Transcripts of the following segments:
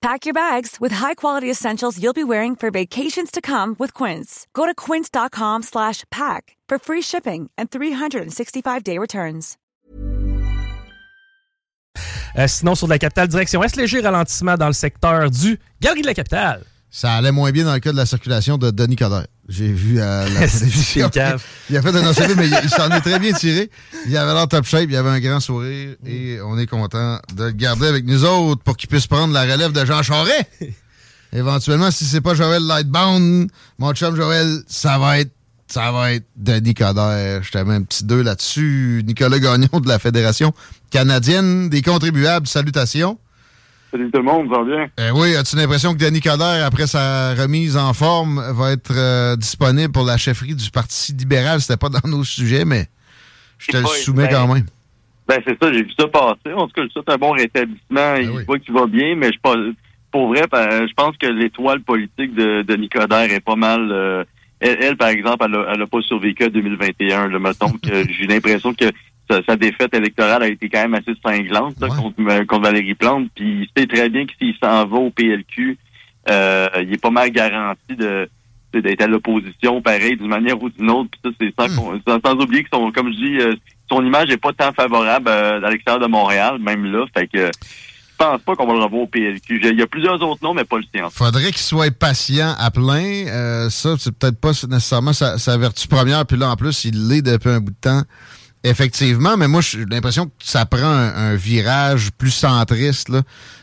Pack your bags with high-quality essentials you'll be wearing for vacations to come with Quince. Go to quince.com slash pack for free shipping and 365-day returns. Euh, sinon, sur la capitale, direction Est, léger ralentissement dans le secteur du Galerie de la Capitale. Ça allait moins bien dans le cas de la circulation de Denis Coderre. J'ai vu à la télévision. il a fait un OCV, mais il, s'en est très bien tiré. Il avait l'air top shape, il avait un grand sourire et on est content de le garder avec nous autres pour qu'il puisse prendre la relève de Jean Charest. Éventuellement, si c'est pas Joël Lightbound, mon chum Joël, ça va être ça va être Denis Coderre. Je t'avais un petit deux là-dessus. Nicolas Gagnon de la Fédération canadienne des contribuables. Salutations. Salut tout le monde, ça va bien? Euh, oui, as-tu l'impression que Denis Coderre, après sa remise en forme, va être euh, disponible pour la chefferie du Parti libéral? C'était pas dans nos sujets, mais je te le soumets ben, quand même. Ben, c'est ça, j'ai vu ça passer. En tout cas, je souhaite un bon rétablissement. Ben il voit qu'il va bien, mais je pour vrai, ben, je pense que l'étoile politique de Denis Coderre est pas mal. euh, elle, elle, par exemple, elle a, elle a pas survécu à 2021. Là, mettons que j'ai l'impression que sa, sa défaite électorale a été quand même assez cinglante là, contre, euh, contre Valérie Plante. Puis il sait très bien que s'il s'en va au PLQ, euh, il est pas mal garanti de d'être à l'opposition, pareil, d'une manière ou d'une autre. Puis ça, c'est sans, qu'on- sans, sans oublier que son, comme je dis, euh, son image est pas tant favorable euh, à l'extérieur de Montréal, même là. Fait que je pense pas qu'on va le revoir au PLQ. Il y a plusieurs autres noms, mais pas le sien. Faudrait qu'il soit patient à plein. Euh, ça, c'est peut-être pas nécessairement sa, sa vertu première. Puis là, en plus, il l'est depuis un bout de temps. Effectivement, mais moi, j'ai l'impression que ça prend un, virage plus centriste. Là.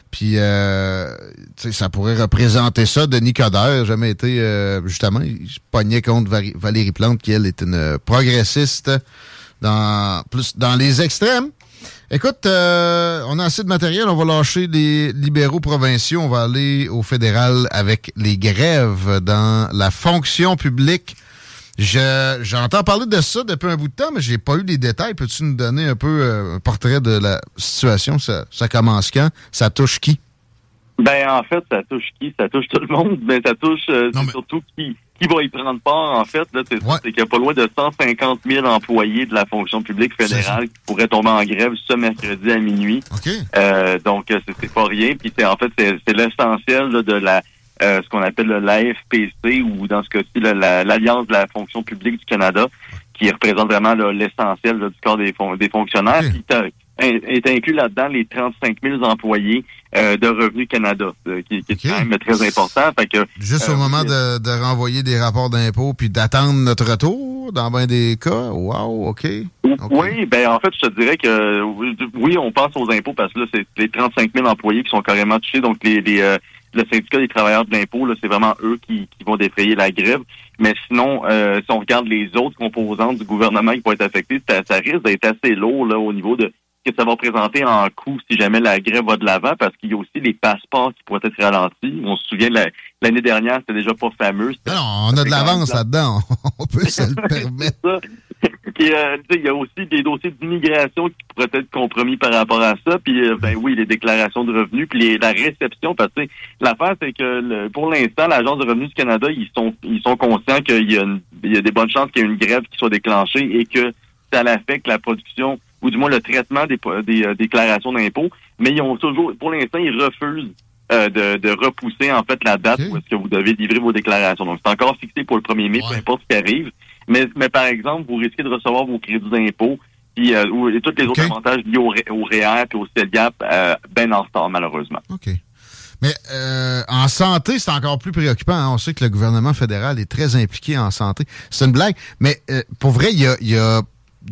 Puis, euh, ça pourrait représenter ça. Denis Coderre jamais été, euh, justement, il se pognait contre Valérie Plante, qui, elle, est une progressiste dans, plus dans les extrêmes. Écoute, euh, on a assez de matériel. On va lâcher les libéraux provinciaux. On va aller au fédéral avec les grèves dans la fonction publique. Je- J'entends parler de ça depuis un bout de temps, mais j'ai pas eu les détails. Peux-tu nous donner un peu euh, un portrait de la situation? Ça, ça commence quand? Ça touche qui? Ben, en fait, ça touche qui? Ça touche tout le monde, mais ça touche euh, surtout qui, qui va y prendre part, en fait. C'est c'est qu'il y a pas loin de 150 000 employés de la fonction publique fédérale qui pourraient tomber en grève ce mercredi à minuit. Euh, donc, c'est pas rien. Puis, c'est en fait, c'est l'essentiel de la euh, ce qu'on appelle l'AFPC ou dans ce cas-ci la- l'Alliance de la fonction publique du Canada, qui représente vraiment l'essentiel du corps des, fon- des fonctionnaires. Puis, t'as- est inclus là-dedans les 35 000 employés euh, de Revenu Canada, euh, qui, qui est quand même très important. Fait que, Juste euh, au moment de, de renvoyer des rapports d'impôts puis d'attendre notre retour, dans bien des cas? Wow, OK. Oui, ben en fait, je te dirais que oui, on pense aux impôts parce que là, c'est les 35 000 employés qui sont carrément touchés. Donc, les, les, euh, le syndicat des travailleurs de l'impôt, c'est vraiment eux qui, qui vont défrayer la grève. Mais sinon, euh, si on regarde les autres composantes du gouvernement qui vont être affectées, ça, ça risque d'être assez lourd là, au niveau de ce que ça va représenter en coût si jamais la grève va de l'avant, parce qu'il y a aussi les passeports qui pourraient être ralentis. On se souvient, la- l'année dernière, c'était déjà pas fameux. C'était- Non, on a de l'avance là-dedans. On peut se le permettre. Puis, euh, il y a aussi des dossiers d'immigration qui pourraient être compromis par rapport à ça. Puis, euh, ben oui, les déclarations de revenus, puis les- la réception. Parce que l'affaire, c'est que le- pour l'instant, l'Agence de revenus du Canada, ils sont ils sont conscients qu'il y a, une- il y a des bonnes chances qu'il y ait une grève qui soit déclenchée et que ça affecte la production ou du moins le traitement des, des euh, déclarations d'impôts. Mais ils ont toujours, pour l'instant, ils refusent euh, de, de repousser en fait la date où est-ce que vous devez livrer vos déclarations. Donc c'est encore fixé pour le 1er mai, peu importe ce qui arrive. Mais, mais par exemple, vous risquez de recevoir vos crédits d'impôt puis euh, et tous les autres avantages liés au, au REER et au CELGAP euh, ben en retard malheureusement. Mais euh, en santé, c'est encore plus préoccupant. hein. On sait que le gouvernement fédéral est très impliqué en santé. C'est une blague. Mais euh, pour vrai, il y a, il y a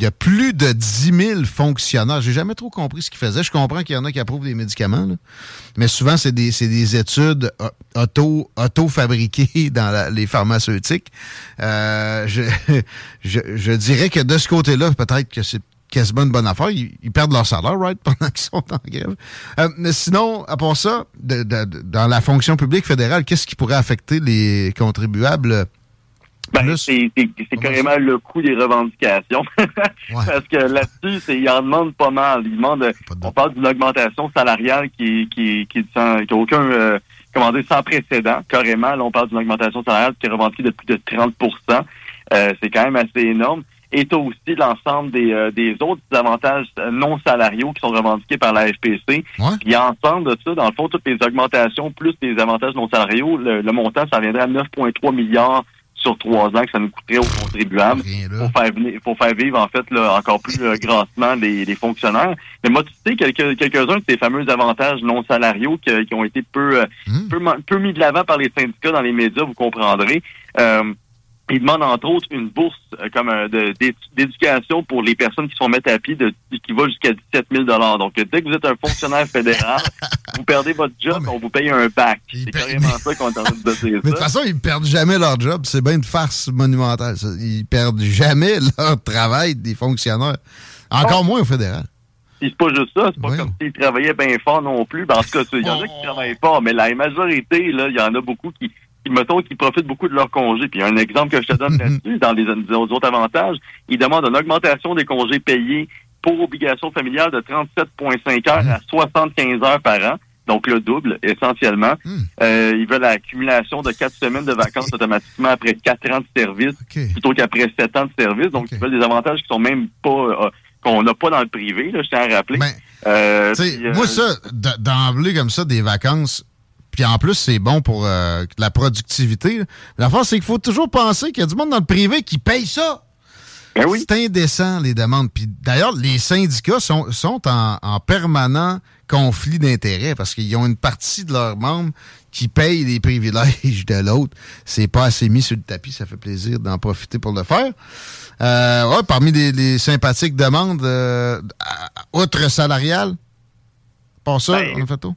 y a plus de 10 000 fonctionnaires. J'ai jamais trop compris ce qu'ils faisaient. Je comprends qu'il y en a qui approuvent des médicaments, mais souvent, c'est des, des, études auto, auto-fabriquées dans les pharmaceutiques. Euh, je, je, je, dirais que de ce côté-là, peut-être que c'est quasiment une bonne affaire. Ils, perdent leur salaire, right, pendant qu'ils sont en grève. Euh, mais sinon, à part ça, dans la fonction publique fédérale, qu'est-ce qui pourrait affecter les contribuables ben, c'est carrément le coût des revendications. Parce que là-dessus, il en demande pas mal. Il demande, on parle d'une augmentation salariale qui, qui, qui, qui, aucun, euh, comment dire, sans précédent. Carrément, là, on parle d'une augmentation salariale qui est revendiquée de plus de 30% euh, C'est quand même assez énorme. Et tu aussi l'ensemble des, euh, des autres avantages non salariaux qui sont revendiqués par la FPC. Puis ensemble de ça, dans le fond, toutes les augmentations plus les avantages non salariaux, le, le montant, ça reviendrait à 9,3 milliards sur trois ans que ça nous coûterait aux contribuables pour faire, pour faire vivre en fait là, encore plus euh, grassement les, les, fonctionnaires. Mais moi, tu sais, quelques, quelques-uns de ces fameux avantages non salariaux qui, qui ont été peu, euh, hmm. peu, peu, mis de l'avant par les syndicats dans les médias, vous comprendrez. Euh, il demande entre autres une bourse euh, comme euh, d'éducation pour les personnes qui sont mettre à pied de, qui va jusqu'à 17 000 Donc, dès que vous êtes un fonctionnaire fédéral, vous perdez votre job, on vous paye un bac. C'est carrément ça qu'on est en train de dire. Mais de toute façon, ils perdent jamais leur job. C'est bien une farce monumentale. Ça. Ils perdent jamais leur travail des fonctionnaires. Encore moins au fédéral. c'est pas juste ça, c'est pas comme s'ils travaillaient bien fort non plus. Ben, en tout cas, il y en a qui travaillent fort, mais la majorité, là, il y en a beaucoup qui, mettons, qui profitent beaucoup de leur congé. Puis un exemple que je te donne là-dessus, dans les, autres avantages, ils demandent une augmentation des congés payés pour obligation familiale de 37,5 heures à 75 heures par an. Donc le double, essentiellement. Hmm. Euh, ils veulent l'accumulation de quatre semaines de vacances automatiquement après quatre ans de service, plutôt qu'après sept ans de service. Donc ils veulent des avantages qui sont même pas euh, qu'on n'a pas dans le privé, là, je tiens à rappeler. Ben, euh, moi, ça, d'emblée comme ça, des vacances, puis en plus, c'est bon pour euh, la productivité. La force, c'est qu'il faut toujours penser qu'il y a du monde dans le privé qui paye ça. Ben oui. C'est indécent, les demandes. Puis d'ailleurs, les syndicats sont, sont en, permanent conflit d'intérêts parce qu'ils ont une partie de leurs membres qui payent les privilèges de l'autre. C'est pas assez mis sur le tapis, ça fait plaisir d'en profiter pour le faire. Euh, parmi les, sympathiques demandes, euh, outre salariale, pas ça, ben, en fait tout.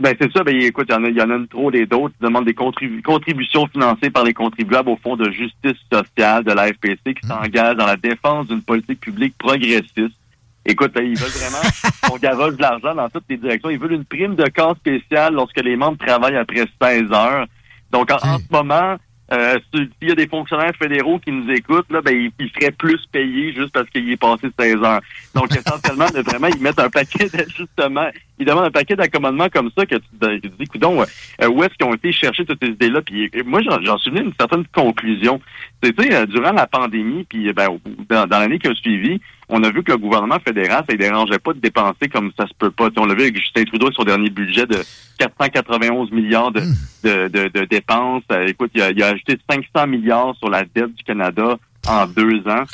Ben c'est ça. Ben écoute, il y en a, il y en a trop des d'autres qui demandent des contributions financées par les contribuables au Fonds de justice sociale de la FPC qui mmh. s'engage dans la défense d'une politique publique progressiste. Écoute, ils veulent vraiment qu'on garoche de l'argent dans toutes les directions. Ils veulent une prime de cas spéciale lorsque les membres travaillent après 16 heures. Donc, en, en ce moment, euh, S'il y a des fonctionnaires fédéraux qui nous écoutent, là, ben, ils, ils seraient plus payés juste parce qu'il est passé 16 heures. Donc, essentiellement, vraiment, ils mettent un paquet d'ajustements. Ils demandent un paquet d'accommodements comme ça que tu, dis, coudon, euh, où est-ce qu'ils ont été chercher toutes ces idées-là? Puis moi, j'en suis venu à une certaine conclusion. C'était euh, durant la pandémie, puis ben, dans, dans l'année qui a suivi, on a vu que le gouvernement fédéral, ça ne dérangeait pas de dépenser comme ça se peut pas. on l'a vu avec Justin Trudeau avec son dernier budget de 491 milliards de, hmm. de, de, dépenses. Euh, écoute, il a, il a, ajouté 500 milliards sur la dette du Canada en deux ans.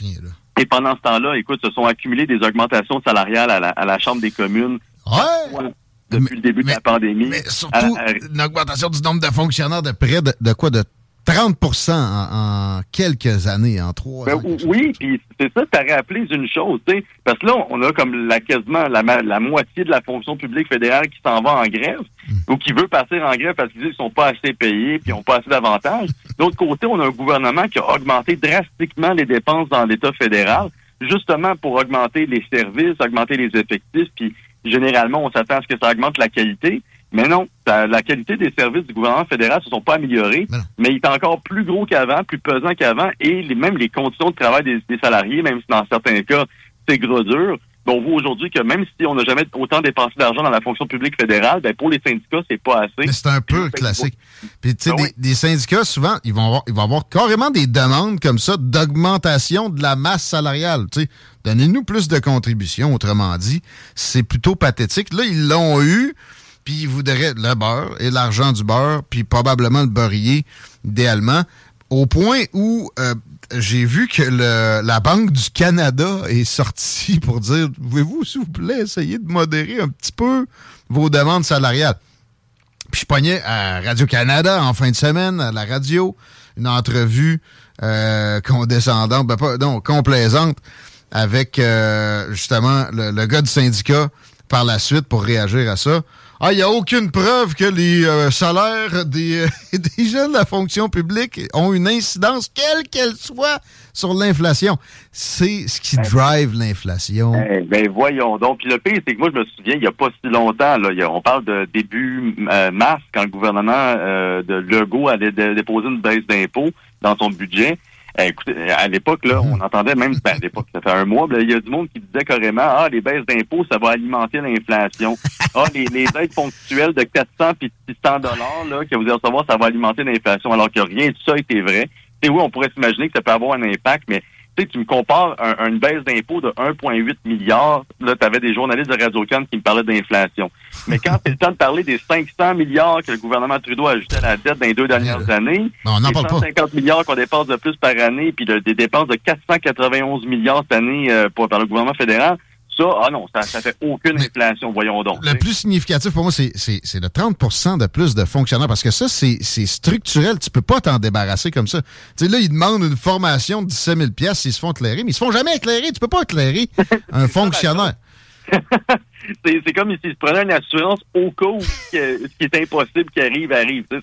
Et pendant ce temps-là, écoute, se sont accumulées des augmentations salariales à la, à la Chambre des communes. Ouais. Depuis le début de la pandémie. Mais surtout, une augmentation du nombre de fonctionnaires de près de, de quoi? De 30% en, quelques années, en trois ben, ans. Oui, puis c'est ça, tu as rappelé une chose, tu sais, parce que là, on a comme la quasiment la, la moitié de la fonction publique fédérale qui s'en va en grève hmm. ou qui veut passer en grève parce qu'ils disent qu'ils sont pas assez payés puis ils n'ont pas assez d'avantages. D'autre côté, on a un gouvernement qui a augmenté drastiquement les dépenses dans l'État fédéral, justement pour augmenter les services, augmenter les effectifs, puis généralement, on s'attend à ce que ça augmente la qualité. Mais non, la qualité des services du gouvernement fédéral se sont pas améliorés, mais, il est encore plus gros qu'avant, plus pesant qu'avant, et les, même les conditions de travail des, salariés, même si dans certains cas, c'est gros dur, ben, on voit aujourd'hui que même si on n'a jamais autant dépensé d'argent dans la fonction publique fédérale, ben pour les syndicats, c'est pas assez. c'est un peu classique. Puis tu sais, ben des, syndicats, souvent, ils vont avoir, ils vont avoir carrément des demandes comme ça d'augmentation de la masse salariale. Tu sais, donnez-nous plus de contributions, autrement dit. C'est plutôt pathétique. Là, ils l'ont eu puis il voudrait le beurre et l'argent du beurre, puis probablement le beurrier, idéalement, au point où euh, j'ai vu que le, la Banque du Canada est sortie pour dire Pouvez-vous, s'il vous plaît, essayer de modérer un petit peu vos demandes salariales? Puis je pognais à Radio-Canada en fin de semaine, à la radio, une entrevue euh, condescendante, ben pas, non, complaisante avec euh, justement le, le, gars du syndicat par la suite pour réagir à ça. Ah, il n'y a aucune preuve que les euh, salaires des, euh, des jeunes de la fonction publique ont une incidence, quelle qu'elle soit, sur l'inflation. C'est ce qui drive l'inflation. Eh ben voyons donc. Puis le pire, c'est que moi, je me souviens, il n'y a pas si longtemps, là, on parle de début mars, quand le gouvernement de Legault allait déposer une baisse d'impôts dans son budget. Eh, écoutez, à l'époque, là, on entendait même, ben, à l'époque, ça fait un mois, il y a du monde qui disait carrément, ah, les baisses d'impôts, ça va alimenter l'inflation. ah, les, les aides ponctuelles de 400 puis 600 dollars, là, que vous allez recevoir, ça va alimenter l'inflation, alors que rien de ça était vrai. Et oui, on pourrait s'imaginer que ça peut avoir un impact, mais tu tu me compares une baisse d'impôt de 1,8 milliard, là, tu avais des journalistes de Radio-Can qui me parlaient d'inflation. Mais quand c'est le temps de parler des 500 milliards que le gouvernement Trudeau a ajouté à la dette dans les deux dernières années, non, les 150 milliards qu'on dépense de plus par année, puis des dépenses de 491 milliards cette année euh, par le gouvernement fédéral, ça, ah non, ça, ça fait aucune inflation, voyons donc. Le plus significatif pour moi, c'est le 30% de plus de fonctionnaires, parce que ça, c'est structurel. Tu peux pas t'en débarrasser comme ça. Tu sais, là, ils demandent une formation de 17 000 s'ils se font éclairer, mais ils se font jamais éclairer. Tu peux pas éclairer un fonctionnaire. c'est comme s'ils se prenaient une assurance au cas où ce qui est impossible qui arrive, arrive. Ça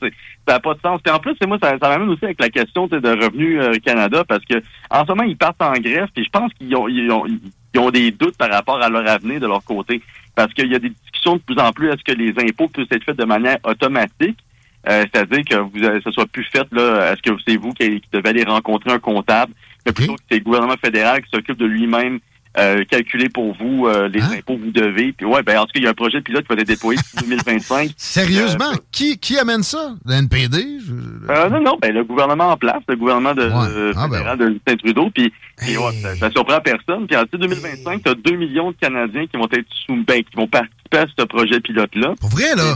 n'a pas de sens. Et en plus, moi, ça, ça m'amène aussi avec la question de Revenu euh, Canada, parce que en ce moment, ils partent en grève, et je pense qu'ils ont, ils ont, ils ont des doutes par rapport à leur avenir de leur côté. Parce qu'il y a des discussions de plus en plus, est-ce que les impôts peuvent être faits de manière automatique? Euh, c'est-à-dire que vous, euh, ça soit plus fait, là, est-ce que c'est vous qui, devez aller rencontrer un comptable, mais plutôt que c'est le gouvernement fédéral qui s'occupe de lui-même euh, calculer pour vous euh, les hein? impôts que vous devez. Puis ouais, ben en tout cas, il y a un projet pilote qui va être déployé en 2025. Sérieusement? Euh, qui, qui amène ça? Le NPD? non, non, ben le gouvernement en place, le gouvernement de, ah, ben de Saint-Trudeau, puis ouais, ça, surprend personne. Puis en 2025, tu as 2 millions de Canadiens qui vont être sous ben, qui vont participer à ce projet pilote-là. Pour vrai, là?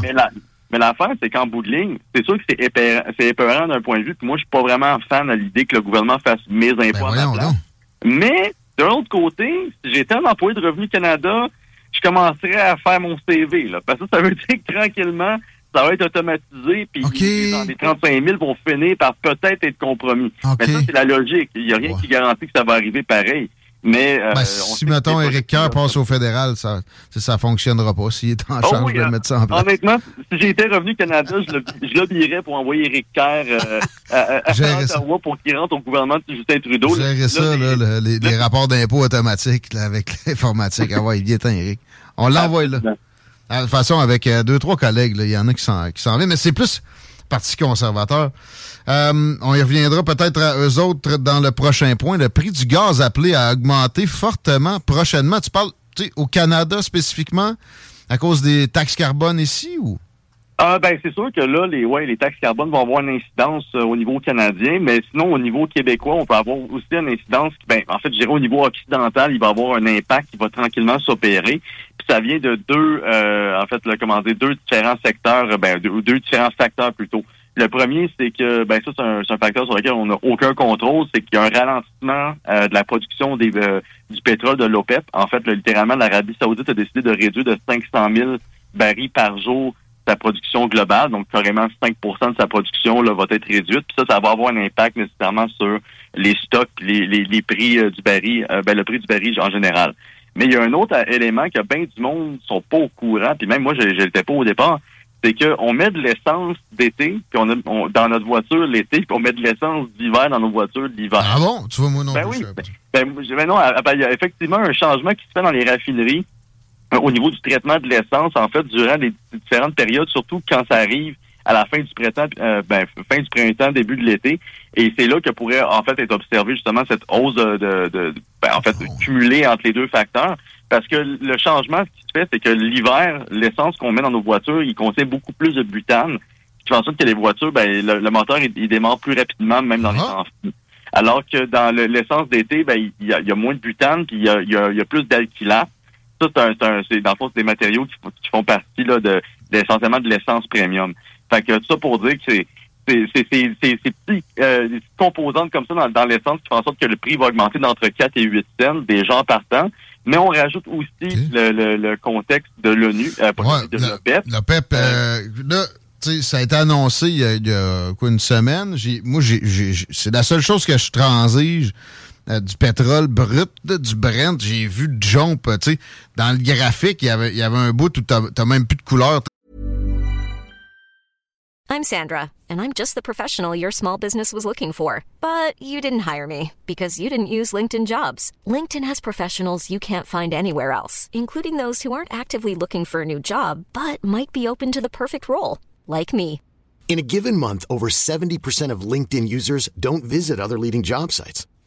Mais, l'affaire, c'est qu'en bout de ligne, c'est sûr que c'est épeurant, d'un point de vue. Puis moi, je suis pas vraiment fan à l'idée que le gouvernement fasse mes impôts ben, à Mais de l'autre côté, si j'étais un employé de Revenu Canada, je commencerais à faire mon CV. Là, parce que ça veut dire que tranquillement, ça va être automatisé, puis dans les 35 000 vont finir par peut-être être compromis. Mais ça, c'est la logique. Il n'y a rien qui garantit que ça va arriver pareil. Mais euh, ben, si, mettons, Éric Kerr passe au fédéral, ça ne fonctionnera pas. S'il est en oh charge de hein. mettre ça en place. Honnêtement, si j'étais revenu Canada, je, lobbyerais pour envoyer Éric Kerr euh, à, à, Ottawa pour qu'il rentre au gouvernement de Justin Trudeau. Gérer ça, là, les, les, rapports d'impôts automatiques avec l'informatique. Ah ouais, il est temps, Éric. On l'envoie là. De toute façon, avec euh, deux, trois collègues, il y en a qui s'en viennent, mais c'est plus Parti conservateur. Euh, on y reviendra peut-être à eux autres dans le prochain point. Le prix du gaz appelé à augmenter fortement prochainement. Tu parles au Canada spécifiquement à cause des taxes carbone ici ou? Ah ben c'est sûr que là, les ouais, les taxes carbone vont avoir une incidence euh, au niveau canadien, mais sinon au niveau québécois, on peut avoir aussi une incidence. Ben en fait, je dirais au niveau occidental, il va avoir un impact qui va tranquillement s'opérer. Puis ça vient de deux, euh, en fait, là, comment dire, deux différents secteurs, ben deux, deux différents facteurs plutôt. Le premier, c'est que ben ça, c'est un, un, facteur sur lequel on n'a aucun contrôle, c'est qu'il y a un ralentissement euh, de la production des, du pétrole de l'OPEP. En fait, littéralement, l'Arabie Saoudite a décidé de réduire de 500 000 barils par jour sa production globale, donc carrément 5% de sa production là, va être réduite. Puis ça, ça va avoir un impact nécessairement sur les stocks, les, les, prix euh, du baril, euh, ben, le prix du baril en général. Mais il y a un autre élément que bien du monde sont pas au courant, puis même moi, je n'étais pas au départ, c'est qu'on met de l'essence d'été, puis on, dans notre voiture l'été, puis on met de l'essence d'hiver dans nos voitures l'hiver. Ah bon? Tu vois, moi non ben oui. Ben, ben, non, ben, il y a effectivement un changement qui se fait dans les raffineries euh, au niveau du traitement de l'essence, en fait, durant les différentes périodes, surtout quand ça arrive à la fin du printemps, euh, ben, fin du printemps, début de l'été. Et c'est là que pourrait en fait être observé justement cette hausse de, de, ben, en fait cumulée entre les deux facteurs. Parce que le changement, ce qui se fait, c'est que l'hiver, l'essence qu'on met dans nos voitures, il contient beaucoup plus de butane. Ce qui fait en sorte que les voitures, ben, le, moteur, il, démarre plus rapidement, même dans les temps ah. Alors que dans l'essence d'été, ben, il y, a, moins de butane, puis il y a, il y a, plus d'alkylate ça, c'est un, c'est, dans le fond, c'est des matériaux qui, font partie là, de, essentiellement de l'essence premium. Fait que ça pour dire que c'est c'est, c'est, c'est, c'est petits, euh, composantes comme ça dans, dans l'essence qui font en sorte que le prix va augmenter d'entre 4 et 8 cents des gens partant. Mais on rajoute aussi le, le, le, contexte de l'ONU, euh, de l'OPEP. L'OPEP, euh, là, ça a été annoncé il y a, quoi, une semaine. Moi, c'est la seule chose que je transige euh, du pétrole brut, du Brent. J'ai vu jump, euh, tu sais, dans le graphique, il y avait, il y avait un bout où t'as même plus de couleur. I'm Sandra, and I'm just the professional your small business was looking for. But you didn't hire me because you didn't use LinkedIn jobs. LinkedIn has professionals you can't find anywhere else, including those who aren't actively looking for a new job, but might be open to the perfect role, like me. In a given month, over 70% of LinkedIn users don't visit other leading job sites.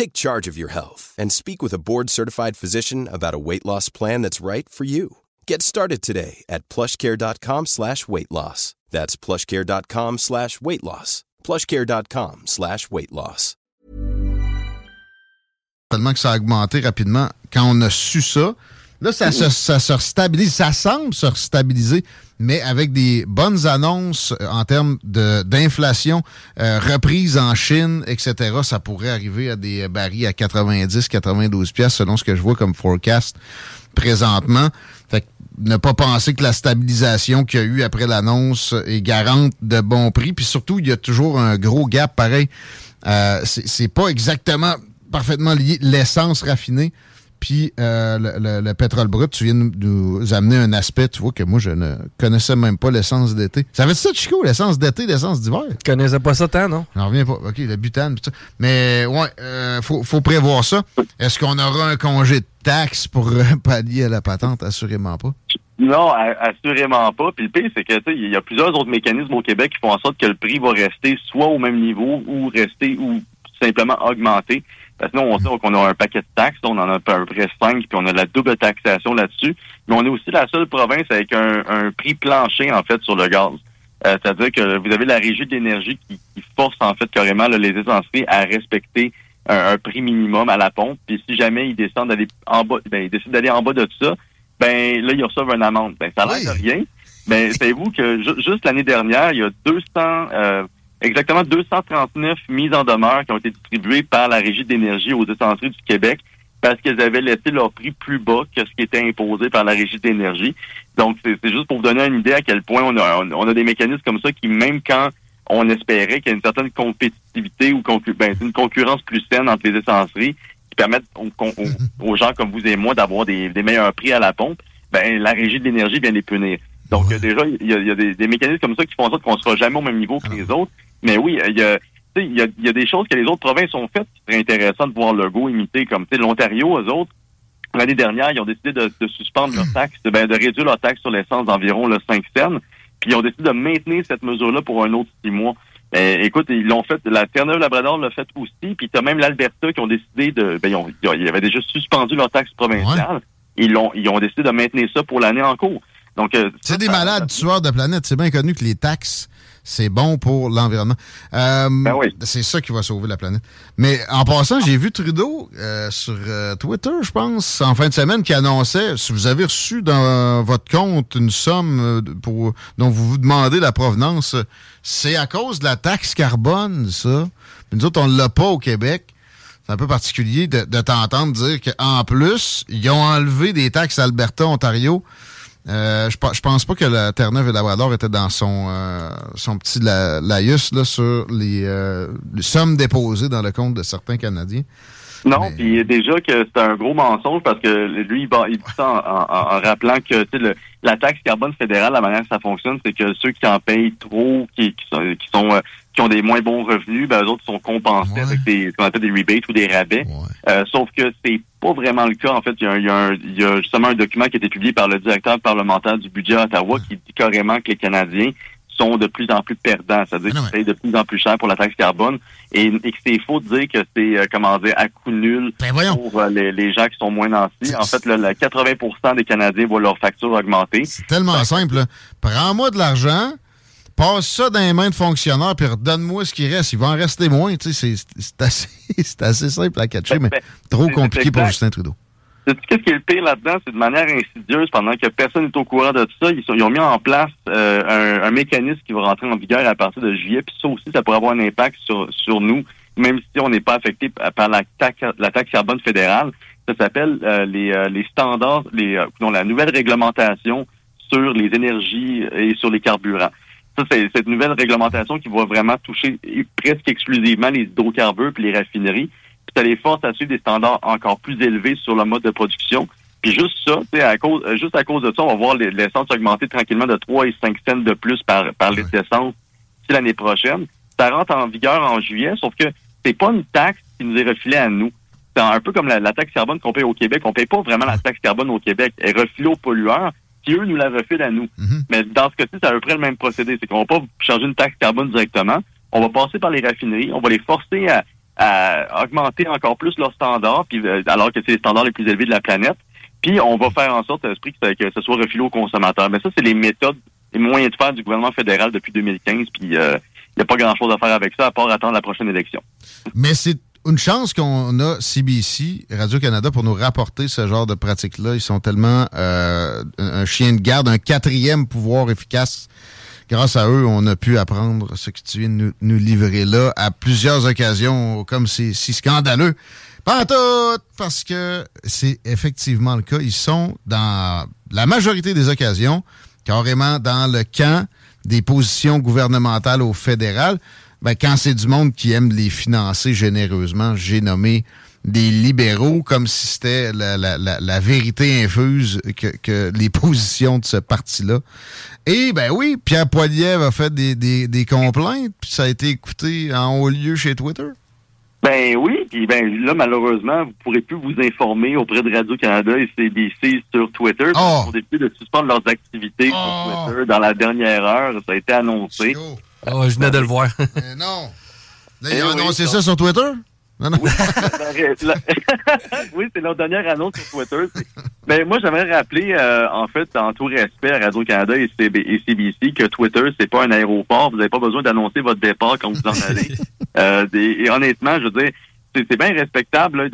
Take charge of your health and speak with a board-certified physician about a weight loss plan that's right for you. Get started today at plushcare.com slash weight loss. That's plushcare.com slash weight loss. plushcare.com slash weight loss. Tellement que ça a augmenté rapidement. Quand on a su ça, là, ça, se, ça se stabilise. Ça semble se stabiliser, mais avec des bonnes annonces euh, en termes d'inflation, euh, reprise en Chine, etc., ça pourrait arriver à des barils à 90, 92 pièces selon ce que je vois comme forecast présentement. Fait que ne pas penser que la stabilisation qu'il y a eu après l'annonce est garante de bons prix. Puis surtout, il y a toujours un gros gap pareil. Euh, c'est pas exactement parfaitement lié l'essence raffinée puis euh, le, pétrole brut, tu viens de nous amener un aspect, tu vois, que moi, je ne connaissais même pas l'essence d'été. Ça veut dire ça, Chico, l'essence d'été, l'essence d'hiver? Tu connaissais pas ça tant, non? J'en reviens pas. OK, le butane, tout ça. Mais, ouais, euh, faut, faut prévoir ça. Est-ce qu'on aura un congé de taxes pour euh, pallier à la patente? Assurément pas. Non, assurément pas. Puis le pire, c'est que il y a plusieurs autres mécanismes au Québec qui font en sorte que le prix va rester soit au même niveau ou rester ou simplement augmenter. Parce que nous, on sait qu'on a un paquet de taxes, on en a à peu près cinq, puis on a la double taxation là-dessus. Mais on est aussi la seule province avec un, prix plancher, en fait, sur le gaz. Euh, c'est-à-dire que vous avez la régie d'énergie qui, qui, force, en fait, carrément les essenceries à respecter un, prix minimum à la pompe. Puis si jamais ils descendent d'aller en bas, ben, ils décident d'aller en bas de tout ça, ben là, ils reçoivent une amende. Ben, ça a l'air de rien. Mais savez-vous que juste l'année dernière, il y a 200... Euh, exactement 239 mises en demeure qui ont été distribuées par la Régie d'énergie aux essenceries du Québec parce qu'elles avaient laissé leur prix plus bas que ce qui était imposé par la Régie d'énergie. Donc, c'est juste pour vous donner une idée à quel point on a, on a des mécanismes comme ça qui, même quand on espérait qu'il y ait une certaine compétitivité ou ben, une concurrence plus saine entre les essenceries qui permettent aux, gens comme vous et moi d'avoir des, meilleurs prix à la pompe, ben, la Régie de l'énergie vient les punir. Donc, déjà, il y a, des, mécanismes comme ça qui font en sorte qu'on ne sera jamais au même niveau que les autres. Mais oui, il y a, il y, a, il y a des choses que les autres provinces ont faites qui seraient intéressantes de voir le go imiter, comme l'Ontario, eux autres. L'année dernière, ils ont décidé de, suspendre leur taxe, ben, de réduire leur taxe sur l'essence d'environ le 5 cents. Puis ils ont décidé de maintenir cette mesure-là pour un autre six mois. Ben, écoute, ils l'ont fait, la Terre-Neuve-Labrador l'a fait aussi, puis as même l'Alberta qui ont décidé de, ben, ils, ont, ils avaient déjà suspendu leur taxe provinciale. Ils l'ont, ils ont décidé de maintenir ça pour l'année en cours. Donc, euh, c'est des malades tueurs de planète. C'est bien connu que les taxes c'est bon pour l'environnement. Euh, ben c'est ça qui va sauver la planète. Mais en passant, j'ai vu Trudeau euh, sur euh, Twitter, je pense, en fin de semaine, qui annonçait, si vous avez reçu dans votre compte une somme pour dont vous vous demandez la provenance, c'est à cause de la taxe carbone, ça. nous autres, on ne l'a pas au Québec. C'est un peu particulier de, de t'entendre dire qu'en plus, ils ont enlevé des taxes Alberta, Ontario, euh, je, je pense pas que la Terre-Neuve et Labrador était dans son, euh, son petit laïus là, sur euh, les, sommes déposées dans le compte de certains Canadiens. Non, puis déjà que c'est un gros mensonge parce que lui, il, dit ça en, rappelant que la taxe carbone fédérale, la manière que ça fonctionne, c'est que ceux qui en payent trop, qui, qui sont, qui sont qui ont des moins bons revenus, ben, eux autres sont compensés avec des, ce qu'on appelle des rebates ou des rabais. Euh, sauf que c'est pas vraiment le cas. En fait, il y, a, il, y a il y, a justement un document qui a été publié par le directeur parlementaire du budget à Ottawa qui dit carrément que les Canadiens sont de plus en plus perdants, c'est-à-dire qu'ils payent de plus en plus cher pour la taxe carbone et, que c'est faux de dire que c'est, euh, comment dire, à coût nul ben pour euh, les, gens qui sont moins nantis. En fait, là, 80% des Canadiens voient leur facture augmenter. C'est tellement simple. Prends-moi de l'argent, passe ça dans les mains de fonctionnaires, puis redonne-moi ce qui reste. Il va en rester moins. C'est assez, assez simple à catcher, ben, mais ben, trop compliqué pour Justin Trudeau. Qu'est-ce qui est le pire là-dedans? C'est de manière insidieuse, pendant que personne n'est au courant de tout ça, ils, ils ont mis en place euh, un, mécanisme qui va rentrer en vigueur à partir de juillet. Puis ça aussi, ça pourrait avoir un impact sur, sur nous, même si on n'est pas affecté par la taxe, la taxe carbone fédérale. Ça s'appelle euh, les, euh, les standards, les, non, la nouvelle réglementation sur les énergies et sur les carburants. Ça, c'est cette nouvelle réglementation qui va vraiment toucher presque exclusivement les hydrocarbures et les raffineries ça les force à suivre des standards encore plus élevés sur le mode de production. Puis juste ça, à cause, euh, juste à cause de ça, on va voir l'essence augmenter tranquillement de 3 et 5 cents de plus par, par litre d'essence l'année prochaine. Ça rentre en vigueur en juillet, sauf que c'est pas une taxe qui nous est refilée à nous. C'est un peu comme la, taxe carbone qu'on paye au Québec. On paye pas vraiment la taxe carbone au Québec. Elle est refilée aux pollueurs, puis eux nous la refilent à nous. Mm-hmm. Mais dans ce cas-ci, c'est à peu près le même procédé. C'est qu'on va pas changer une taxe carbone directement. On va passer par les raffineries. On va les forcer à, à augmenter encore plus leurs standards, puis euh, alors que c'est les standards les plus élevés de la planète. Puis on va faire en sorte, esprit, que, que ce soit refilé aux consommateurs. Mais ça, c'est les méthodes, les moyens de faire du gouvernement fédéral depuis 2015. Puis il euh, n'y a pas grand-chose à faire avec ça, à part attendre la prochaine élection. Mais c'est une chance qu'on a CBC, Radio-Canada, pour nous rapporter ce genre de pratiques-là. Ils sont tellement euh, un chien de garde, un quatrième pouvoir efficace grâce à eux, on a pu apprendre ce que tu viens de nous, livrer là à plusieurs occasions, comme c'est si scandaleux. Pas tout, parce que c'est effectivement le cas. Ils sont dans la majorité des occasions, carrément dans le camp des positions gouvernementales au fédéral. Ben, quand c'est du monde qui aime les financer généreusement, j'ai nommé des libéraux comme si c'était la, la, la, vérité infuse que, que, les positions de ce parti-là. Et ben oui, Pierre Poilievre a fait des, des, des complaintes, puis ça a été écouté en haut lieu chez Twitter. Ben oui, puis ben là malheureusement, vous pourrez plus vous informer auprès de Radio Canada et CBC sur Twitter. Oh. Ils ont décidé de suspendre leurs activités sur oh. Twitter dans la dernière heure. Ça a été annoncé. Oh, je venais de le voir. non. Ils ont annoncé ça sur Twitter? Oui, c'est leur dernière annonce sur Twitter. Mais moi, j'aimerais rappeler, euh, en fait, en tout respect à Radio-Canada et, CBC, que Twitter, c'est pas un aéroport. Vous n'avez pas besoin d'annoncer votre départ quand vous en allez. Euh, et honnêtement, je veux dire, c'est bien respectable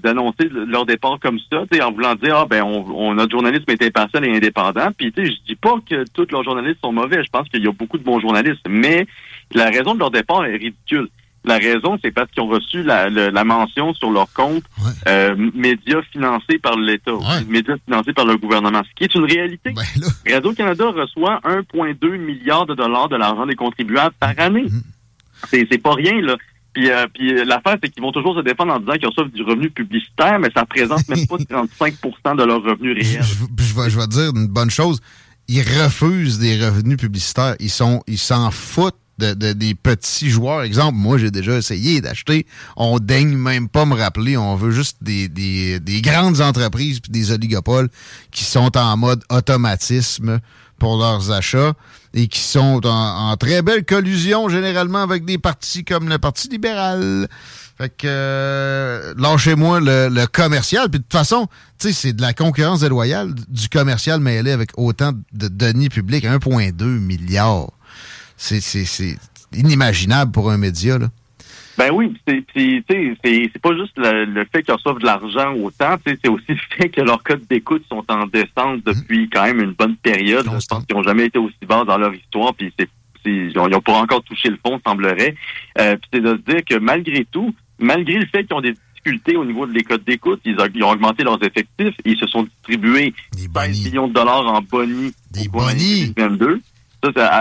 d'annoncer leur départ comme ça, en voulant dire ah ben on, on, notre journalisme est impartial et indépendant. Puis je dis pas que tous leurs journalistes sont mauvais. Je pense qu'il y a beaucoup de bons journalistes, mais la raison de leur départ est ridicule. La raison, c'est parce qu'ils ont reçu la, la, mention sur leur compte euh, médias financés par l'État, médias financés par le gouvernement, ce qui est une réalité. Ben Radio-Canada reçoit 1,2 milliard de dollars de l'argent des contribuables par année. Mm-hmm. C'est pas rien, là. Puis, euh, puis euh, l'affaire, c'est qu'ils vont toujours se défendre en disant qu'ils reçoivent du revenu publicitaire, mais ça représente même pas 35% de leur revenu réel. Je, je, vais, je vais dire une bonne chose. Ils refusent des revenus publicitaires. Ils sont, ils s'en foutent de, des petits joueurs. Exemple, moi, j'ai déjà essayé d'acheter. On daigne même pas me rappeler. On veut juste des, des, des grandes entreprises puis des oligopoles qui sont en mode automatisme pour leurs achats et qui sont en, très belle collusion généralement avec des partis comme le Parti libéral. Fait que euh, lâchez-moi le, commercial. Puis de toute façon, tu sais, c'est de la concurrence déloyale du commercial mêlé avec autant de deniers publics, 1,2 milliard c'est inimaginable pour un média. Là. Ben oui, c'est pas juste le, fait qu'ils reçoivent de l'argent autant, c'est aussi le fait que leurs codes d'écoute sont en descente depuis quand même une bonne période. Je pense qu'ils n'ont jamais été aussi bas dans leur histoire, puis c'est ils n'ont pas encore touché le fond, semblerait. Euh, puis c'est de se dire que malgré tout, malgré le fait qu'ils ont des difficultés au niveau des codes d'écoute, ils, ont augmenté leurs effectifs, ils se sont distribués 5 millions de dollars en bonnie des 2022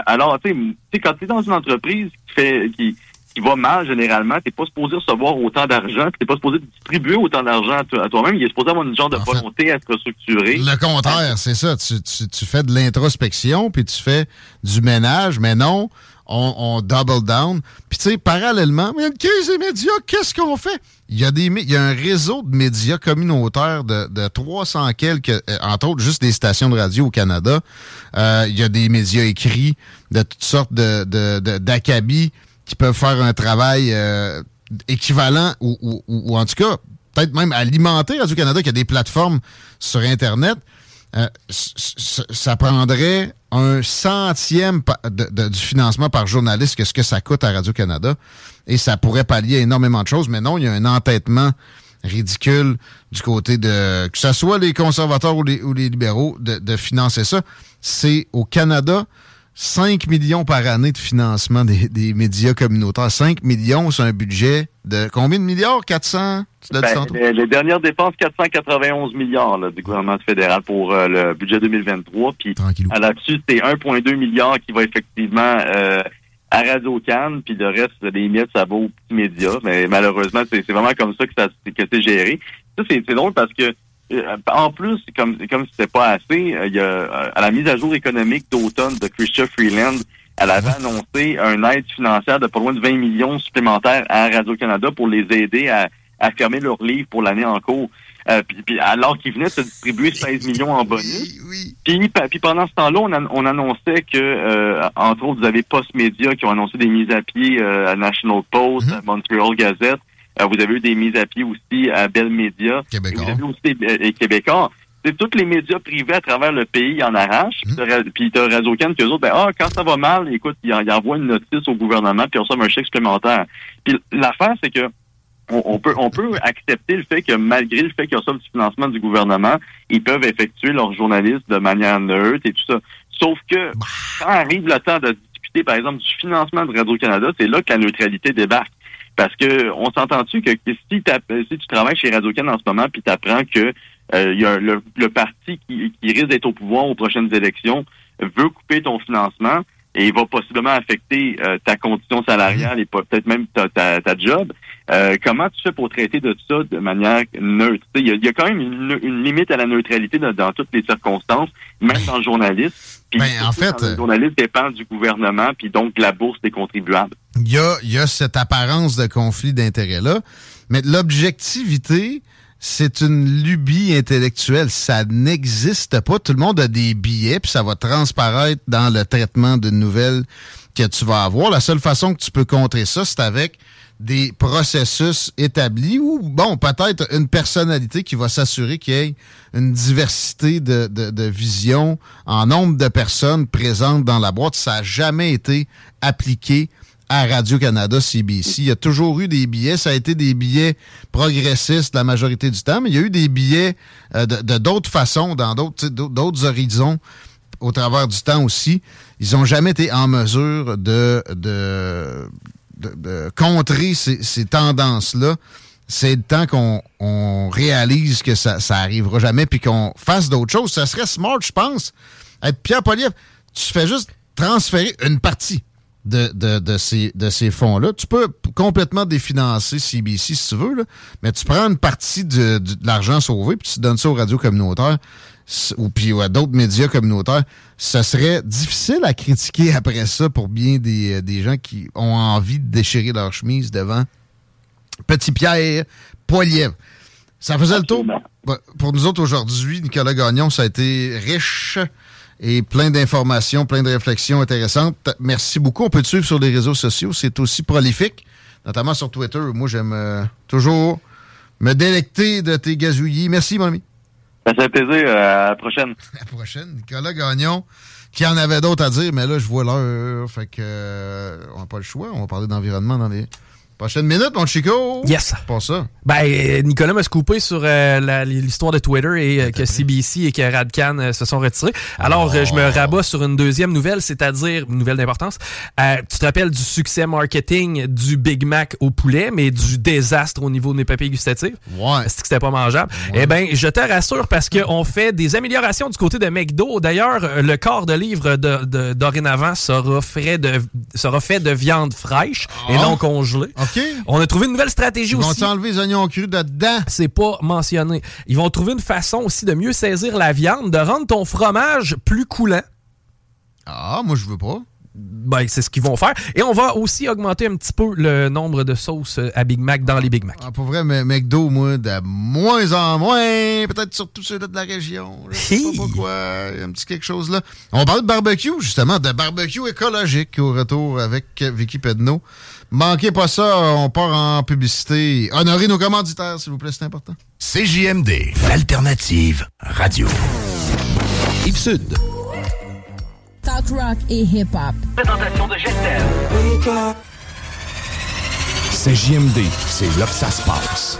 alors, tu sais, quand tu es dans une entreprise qui fait qui, qui va mal généralement, t'es pas supposé recevoir autant d'argent, t'es pas supposé distribuer autant d'argent à toi-même. Il est supposé avoir une genre de volonté à être structuré. Le contraire, c'est ça. Tu, tu, tu, fais de l'introspection, puis tu fais du ménage, mais non, on, double down. Puis tu sais, parallèlement, il y a une crise des médias, qu'est-ce qu'on fait? Il y, a des, il y a un réseau de médias communautaires de, de 300 quelques, euh, entre autres juste des stations de radio au Canada. Euh, il y a des médias écrits de toutes sortes de d'acabis qui peuvent faire un travail euh, équivalent ou, ou, ou, en tout cas peut-être même alimenter Radio-Canada qui a des plateformes sur Internet. Euh, ça prendrait un centième du financement par journaliste que ce que ça coûte à Radio-Canada. Et ça pourrait pallier énormément de choses. Mais non, il y a un entêtement ridicule du côté de que ce soit les conservateurs ou les, ou les libéraux de, de financer ça. C'est au Canada 5 millions par année de financement des, des médias communautaires. 5 millions, c'est un budget de combien de milliards? 400? Tu l'as Ben, les, les dernières dépenses, 491 milliards là, du gouvernement fédéral pour euh, le budget 2023. Puis là-dessus, c'est 1,2 milliard qui va effectivement euh, à Radio Cannes, puis le reste des miettes, ça va aux petits médias. Mais malheureusement, c'est vraiment comme ça que ça que c'est géré. Ça, c'est drôle parce que en plus, comme comme c'était pas assez, euh, il y a euh, à la mise à jour économique d'automne de Christian Freeland, elle avait annoncé un aide financière de pas loin de 20 millions supplémentaires à Radio-Canada pour les aider à, à fermer leurs livres pour l'année en cours. Euh, puis, puis alors qu'ils venaient de se distribuer 16 millions en bonus. Oui, oui. Puis, pendant ce temps-là, on, on annonçait que, euh, entre autres, vous avez Postmedia qui ont annoncé des mises à pied euh, à National Post, à Montreal Gazette. Euh, vous avez eu des mises à pied aussi à Bell Media. Québécois. Et Vous avez aussi euh, les Québécois. C'est tous les médias privés à travers le pays en arrachent. Puis t'as- Puis t'as Radio Can que autres, ben ah, quand ça va mal, écoute, ils, en- ils envoient une notice au gouvernement puis on reçoit un chèque supplémentaire. Puis l'affaire, c'est que on, on peut on peut accepter le fait que malgré le fait qu'ils reçoivent du financement du gouvernement, ils peuvent effectuer leur journalisme de manière neutre et tout ça. Sauf que quand arrive le temps de discuter, par exemple, du financement de Radio-Canada, c'est là que la neutralité débarque. Parce que on s'entend-tu que si, si tu travailles chez Radio-Can en ce moment puis tu apprends que euh, y a le, le parti qui, qui risque d'être au pouvoir aux prochaines élections veut couper ton financement et va possiblement affecter euh, ta condition salariale et peut-être même ta, ta, ta job. Euh, comment tu fais pour traiter de ça de manière neutre? Il y, y a quand même une, une limite à la neutralité dans, dans toutes les circonstances, même dans le journalisme. Puis Ben, en fait, le journaliste dépend du gouvernement, puis donc de la bourse des contribuables. il y a, y a cette apparence de conflit d'intérêts-là. Mais l'objectivité, c'est une lubie intellectuelle. Ça n'existe pas. Tout le monde a des billets, puis ça va transparaître dans le traitement d'une nouvelle que tu vas avoir. La seule façon que tu peux contrer ça, c'est avec des processus établis ou, bon, peut-être une personnalité qui va s'assurer qu'il y ait une diversité de, de, de visions en nombre de personnes présentes dans la boîte. Ça n'a jamais été appliqué à Radio-Canada, CBC. Il y a toujours eu des billets. Ça a été des billets progressistes la majorité du temps, mais il y a eu des billets euh, de d'autres façons, dans d'autres horizons au travers du temps aussi. Ils n'ont jamais été en mesure de, de, de, contrer ces, ces tendances-là. C'est le temps qu'on on réalise que ça, ça arrivera jamais puis qu'on fasse d'autres choses. Ça serait smart, je pense. Être Pierre Poliev, tu fais juste transférer une partie de, de, de ces, de ces fonds-là. Tu peux complètement définancer CBC si tu veux, là, mais tu prends une partie de, de- l'argent sauvé puis tu donnes ça aux radios communautaires ou puis à d'autres médias communautaires. Ça serait difficile à critiquer après ça pour bien des, euh, des gens qui ont envie de déchirer leur chemise devant Petit Pierre Poilievre. Ça faisait le tour. Pour nous autres aujourd'hui, Nicolas Gagnon, ça a été riche et plein d'informations, plein de réflexions intéressantes. Merci beaucoup. On peut te suivre sur les réseaux sociaux. C'est aussi prolifique, notamment sur Twitter. Moi, j'aime euh, toujours me délecter de tes gazouillis. Merci, mon ami. Ça fait plaisir. euh, à la prochaine. À la prochaine. Nicolas Gagnon, qui en avait d'autres à dire, mais là, je vois l'heure. Fait que euh, on n'a pas le choix. On va parler d'environnement dans les prochaines minutes, mon Chico. Yes. Pas ça. Ben, euh, Nicolas m'a scoopé sur euh, l'histoire de Twitter et euh, que CBC et que Radcan euh, se sont retirés. Alors, euh, je me rabats sur une deuxième nouvelle, c'est-à-dire une nouvelle d'importance. Tu te rappelles du succès marketing du Big Mac au poulet, mais du désastre au niveau de mes papiers gustatifs? Ouais. Est-ce que c'était pas mangeable? Eh ben, je te rassure parce qu'on fait des améliorations du côté de McDo. D'ailleurs, le quart de livre de, de- dorénavant sera, frais de, sera fait de viande fraîche et Ah. non congelée. OK. On a trouvé une nouvelle stratégie Ils vont aussi. t'enlever les oignons crus dedans. C'est pas mentionné. Ils vont trouver une façon aussi de mieux saisir la viande, de rendre ton fromage plus coulant. Ah, moi, je veux pas. Ben, c'est ce qu'ils vont faire. Et on va aussi augmenter un petit peu le nombre de sauces euh, à Big Mac dans les Big Mac. Ah, pour vrai, mais McDo, moi, de moins en moins, peut-être surtout ceux-là de la région. Je sais pas pourquoi, il y a un petit quelque chose là. On parle de barbecue, justement, de barbecue écologique au retour avec Vicky Pedno. Manquez pas ça, on part en publicité. Honorez nos commanditaires, s'il vous plaît, c'est important. CJMD, l'alternative radio. Yves Sud. Talk rock et hip-hop. Présentation de Gestel. CJMD, c'est là que ça se passe.